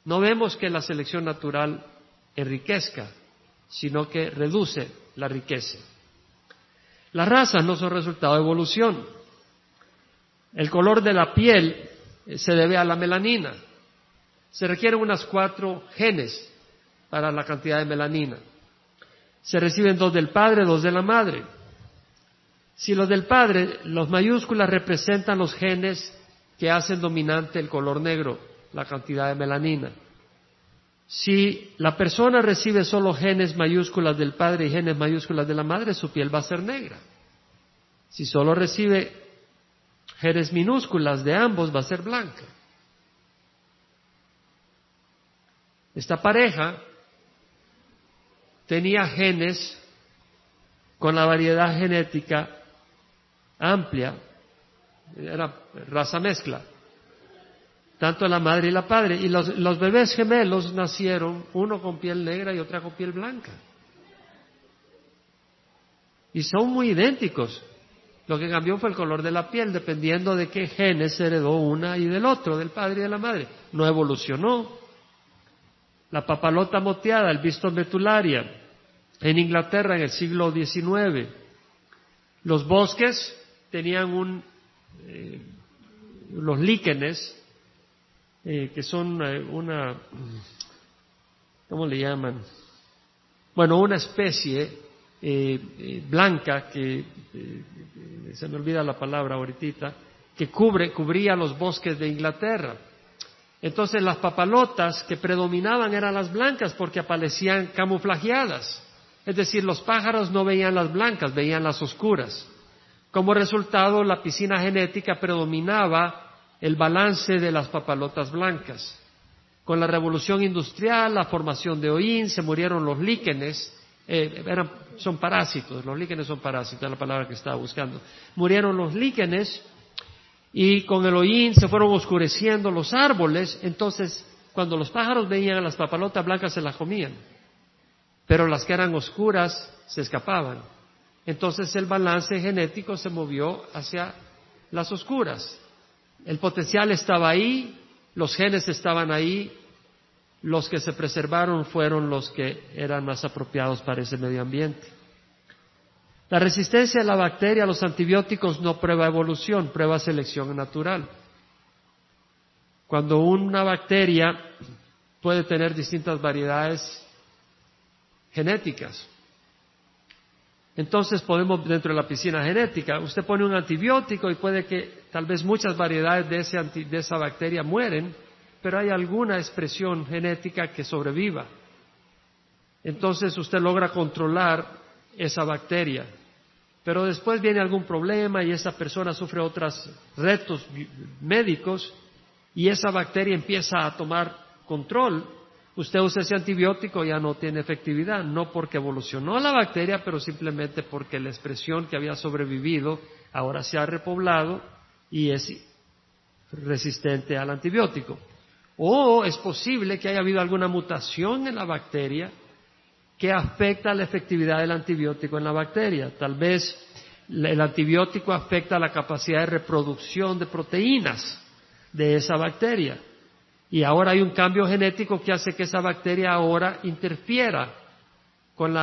No vemos que la selección natural enriquezca, sino que reduce la riqueza. Las razas no son resultado de evolución. El color de la piel eh, se debe a la melanina. Se requieren unas cuatro genes para la cantidad de melanina. Se reciben dos del padre, dos de la madre. Si los del padre, los mayúsculas representan los genes que hacen dominante el color negro, la cantidad de melanina. Si la persona recibe solo genes mayúsculas del padre y genes mayúsculas de la madre, su piel va a ser negra. Si solo recibe genes minúsculas de ambos, va a ser blanca. Esta pareja tenía genes con la variedad genética amplia, era raza mezcla tanto la madre y la padre. Y los, los bebés gemelos nacieron, uno con piel negra y otra con piel blanca. Y son muy idénticos. Lo que cambió fue el color de la piel, dependiendo de qué genes heredó una y del otro, del padre y de la madre. No evolucionó. La papalota moteada, el visto betularia, en Inglaterra en el siglo XIX. Los bosques tenían un, eh, los líquenes eh, que son eh, una, ¿cómo le llaman? Bueno, una especie blanca que, se me olvida la palabra ahorita, que cubre, cubría los bosques de Inglaterra. Entonces las papalotas que predominaban eran las blancas porque aparecían camuflajeadas. Es decir, los pájaros no veían las blancas, veían las oscuras. Como resultado, la piscina genética predominaba el balance de las papalotas blancas. Con la revolución industrial, la formación de hollín, se murieron los líquenes, eh, son parásitos, los líquenes son parásitos, es la palabra que estaba buscando. Murieron los líquenes y con el hollín se fueron oscureciendo los árboles, entonces cuando los pájaros veían a las papalotas blancas se las comían, pero las que eran oscuras se escapaban. Entonces el balance genético se movió hacia las oscuras. El potencial estaba ahí, los genes estaban ahí, los que se preservaron fueron los que eran más apropiados para ese medio ambiente. La resistencia de la bacteria a los antibióticos no prueba evolución, prueba selección natural. Cuando una bacteria puede tener distintas variedades genéticas, entonces podemos, dentro de la piscina genética, usted pone un antibiótico y puede que tal vez muchas variedades de, de esa bacteria mueren, pero hay alguna expresión genética que sobreviva. Entonces usted logra controlar esa bacteria. Pero después viene algún problema y esa persona sufre otros retos médicos y esa bacteria empieza a tomar control usted usa ese antibiótico ya no tiene efectividad, no porque evolucionó la bacteria, pero simplemente porque la expresión que había sobrevivido ahora se ha repoblado y es resistente al antibiótico. O es posible que haya habido alguna mutación en la bacteria que afecta la efectividad del antibiótico en la bacteria. Tal vez el antibiótico afecta la capacidad de reproducción de proteínas de esa bacteria. Y ahora hay un cambio genético que hace que esa bacteria ahora interfiera con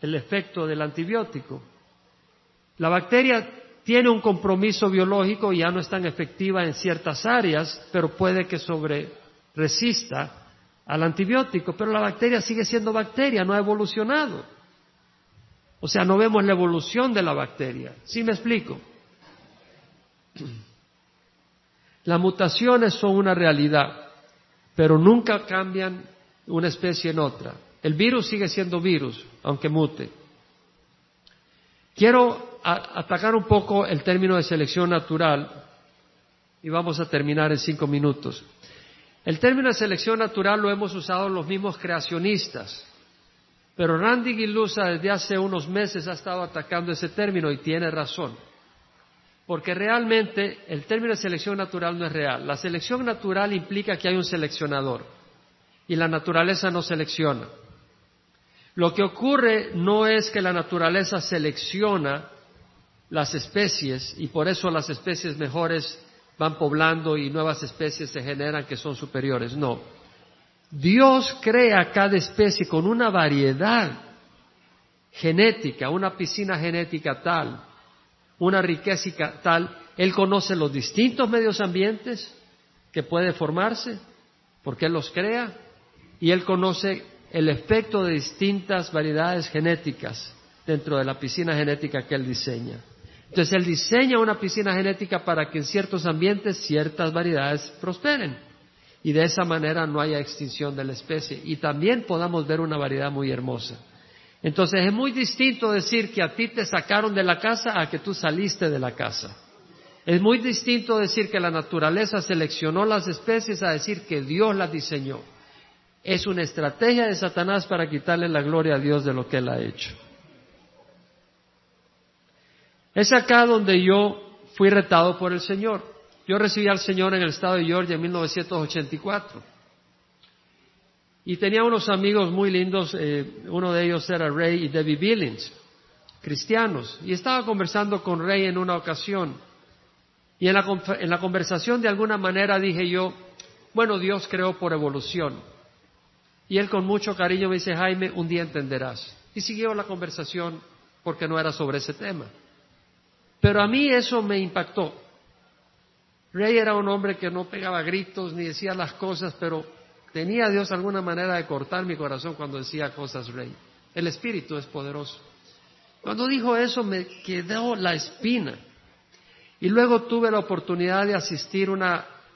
el efecto del antibiótico. La bacteria tiene un compromiso biológico y ya no es tan efectiva en ciertas áreas, pero puede que sobre resista al antibiótico, pero la bacteria sigue siendo bacteria, no ha evolucionado. O sea, no vemos la evolución de la bacteria. ¿Sí me explico? Las mutaciones son una realidad, pero nunca cambian una especie en otra. El virus sigue siendo virus, aunque mute. Quiero atacar un poco el término de selección natural y vamos a terminar en cinco minutos. El término de selección natural lo hemos usado los mismos creacionistas, pero Randy Gilusa desde hace unos meses ha estado atacando ese término y tiene razón. Porque realmente el término de selección natural no es real. La selección natural implica que hay un seleccionador y la naturaleza no selecciona. Lo que ocurre no es que la naturaleza selecciona las especies y por eso las especies mejores van poblando y nuevas especies se generan que son superiores. No. Dios crea cada especie con una variedad genética, una piscina genética tal, una riqueza tal. Él conoce los distintos medios ambientes que puede formarse, porque Él los crea, y Él conoce el efecto de distintas variedades genéticas dentro de la piscina genética que Él diseña. Entonces Él diseña una piscina genética para que en ciertos ambientes ciertas variedades prosperen y de esa manera no haya extinción de la especie y también podamos ver una variedad muy hermosa. Entonces es muy distinto decir que a ti te sacaron de la casa a que tú saliste de la casa. Es muy distinto decir que la naturaleza seleccionó las especies a decir que Dios las diseñó. Es una estrategia de Satanás para quitarle la gloria a Dios de lo que Él ha hecho. Es acá donde yo fui retado por el Señor. Yo recibí al Señor en el estado de Georgia en 1984. Y tenía unos amigos muy lindos, eh, uno de ellos era Ray y Debbie Billings, cristianos. Y estaba conversando con Ray en una ocasión. Y en la, en la conversación de alguna manera dije yo, bueno, Dios creó por evolución. Y él con mucho cariño me dice, Jaime, un día entenderás. Y siguió la conversación porque no era sobre ese tema. Pero a mí eso me impactó. Rey era un hombre que no pegaba gritos ni decía las cosas, pero tenía Dios alguna manera de cortar mi corazón cuando decía cosas, Rey. El Espíritu es poderoso. Cuando dijo eso me quedó la espina. Y luego tuve la oportunidad de asistir a un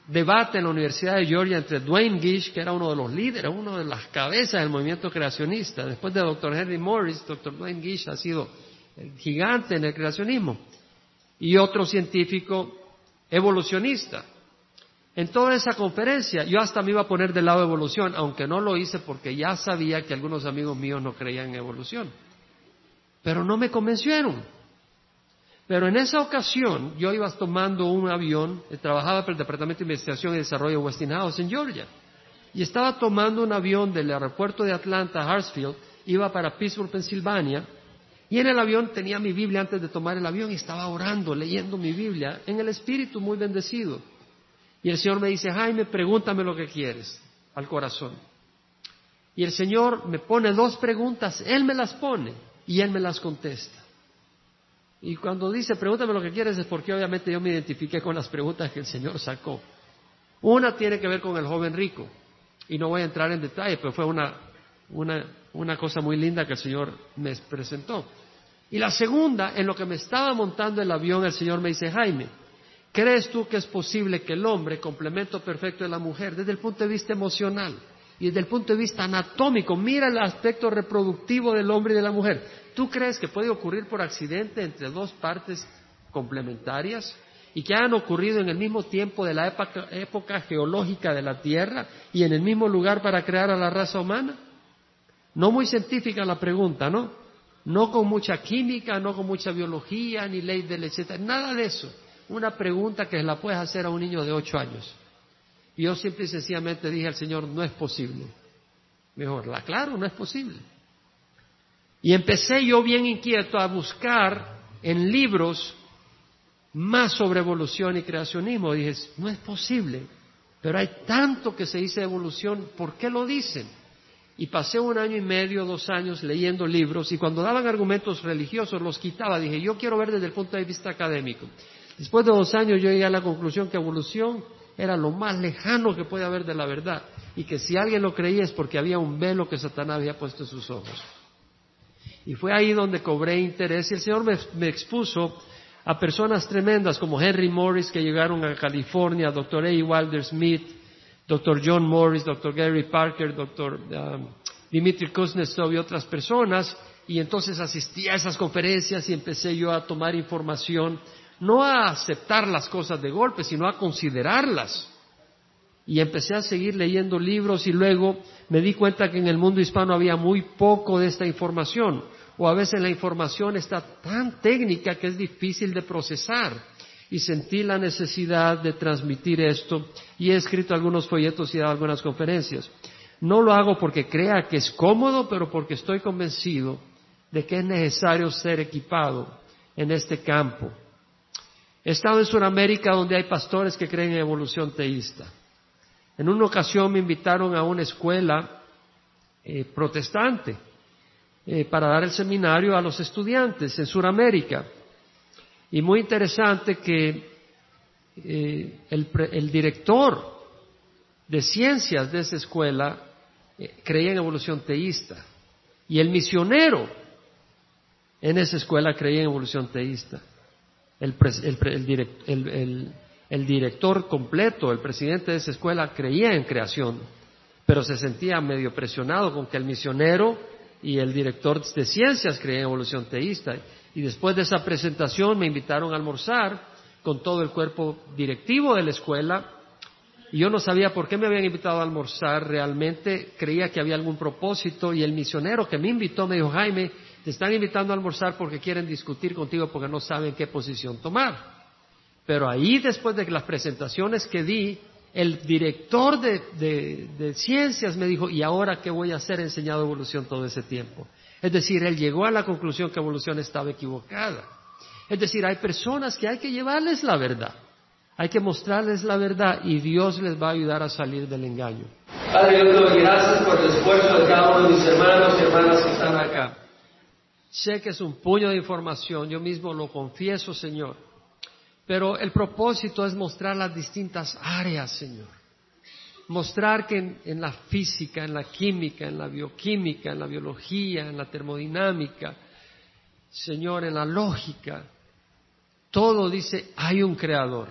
debate en la Universidad de Georgia entre Dwayne Gish, que era uno de los líderes, uno de las cabezas del movimiento creacionista. Después de Dr. Henry Morris, Dr. Dwayne Gish ha sido el gigante en el creacionismo y otro científico evolucionista. En toda esa conferencia yo hasta me iba a poner del lado evolución, aunque no lo hice porque ya sabía que algunos amigos míos no creían en evolución. Pero no me convencieron. Pero en esa ocasión yo iba tomando un avión, eh, trabajaba para el Departamento de Investigación y Desarrollo de Westinghouse en Georgia, y estaba tomando un avión del aeropuerto de Atlanta, Hartsfield, iba para Pittsburgh, Pensilvania, y en el avión tenía mi Biblia antes de tomar el avión y estaba orando, leyendo mi Biblia, en el espíritu muy bendecido. Y el Señor me dice, Jaime, pregúntame lo que quieres al corazón. Y el Señor me pone dos preguntas, Él me las pone y Él me las contesta. Y cuando dice, pregúntame lo que quieres, es porque obviamente yo me identifiqué con las preguntas que el Señor sacó. Una tiene que ver con el joven rico, y no voy a entrar en detalle, pero fue una, una, una cosa muy linda que el Señor me presentó. Y la segunda, en lo que me estaba montando el avión, el Señor me dice, Jaime, ¿crees tú que es posible que el hombre, complemento perfecto de la mujer, desde el punto de vista emocional y desde el punto de vista anatómico, mira el aspecto reproductivo del hombre y de la mujer, ¿tú crees que puede ocurrir por accidente entre dos partes complementarias? y que han ocurrido en el mismo tiempo de la época, época, geológica de la Tierra y en el mismo lugar para crear a la raza humana? No muy científica la pregunta, ¿no? No con mucha química, no con mucha biología, ni ley del etcétera, nada de eso. Una pregunta que la puedes hacer a un niño de ocho años. Y yo simple y sencillamente dije al Señor, no es posible. Mejor, la claro, no es posible. Y empecé yo bien inquieto a buscar en libros más sobre evolución y creacionismo. Dije, no es posible, pero hay tanto que se dice evolución, ¿por qué lo dicen? Y pasé un año y medio, dos años leyendo libros y cuando daban argumentos religiosos los quitaba. Dije, yo quiero ver desde el punto de vista académico. Después de dos años yo llegué a la conclusión que evolución era lo más lejano que puede haber de la verdad y que si alguien lo creía es porque había un velo que Satanás había puesto en sus ojos. Y fue ahí donde cobré interés y el Señor me, expuso a personas tremendas como Henry Morris que llegaron a California, Dr. A. Wilder Smith, Dr. John Morris, Dr. Gary Parker, Dr. Um, Dimitri Kuznetsov y otras personas, y entonces asistí a esas conferencias y empecé yo a tomar información, no a aceptar las cosas de golpe, sino a considerarlas. Y empecé a seguir leyendo libros y luego me di cuenta que en el mundo hispano había muy poco de esta información o a veces la información está tan técnica que es difícil de procesar. Y sentí la necesidad de transmitir esto y he escrito algunos folletos y dado algunas conferencias. No lo hago porque crea que es cómodo, pero porque estoy convencido de que es necesario ser equipado en este campo. He estado en Sudamérica donde hay pastores que creen en evolución teísta. En una ocasión me invitaron a una escuela eh, protestante eh, para dar el seminario a los estudiantes en Sudamérica. Y muy interesante que eh, el, director de ciencias de esa escuela creía en evolución teísta. Y el misionero en esa escuela creía en evolución teísta. El, el, director completo, el presidente de esa escuela creía en creación, pero se sentía medio presionado con que el misionero y el director de ciencias creía en evolución teísta. Y después de esa presentación me invitaron a almorzar con todo el cuerpo directivo de la escuela. Y yo no sabía por qué me habían invitado a almorzar realmente, creía que había algún propósito y el misionero que me invitó me dijo, Jaime, te están invitando a almorzar porque quieren discutir contigo porque no saben qué posición tomar. Pero ahí después de las presentaciones que di, el director de, ciencias me dijo, ¿y ahora qué voy a hacer? He enseñado evolución todo ese tiempo. Es decir, él llegó a la conclusión que evolución estaba equivocada. Es decir, hay personas que hay que llevarles la verdad. Hay que mostrarles la verdad y Dios les va a ayudar a salir del engaño. Padre, yo te doy gracias por el esfuerzo de cada uno de mis hermanos y hermanas que están acá. Sé que es un puño de información, yo mismo lo confieso, Señor. Pero el propósito es mostrar las distintas áreas, Señor. Mostrar que en, la física, en la química, en la bioquímica, en la biología, en la termodinámica, Señor, en la lógica, todo dice, hay un creador.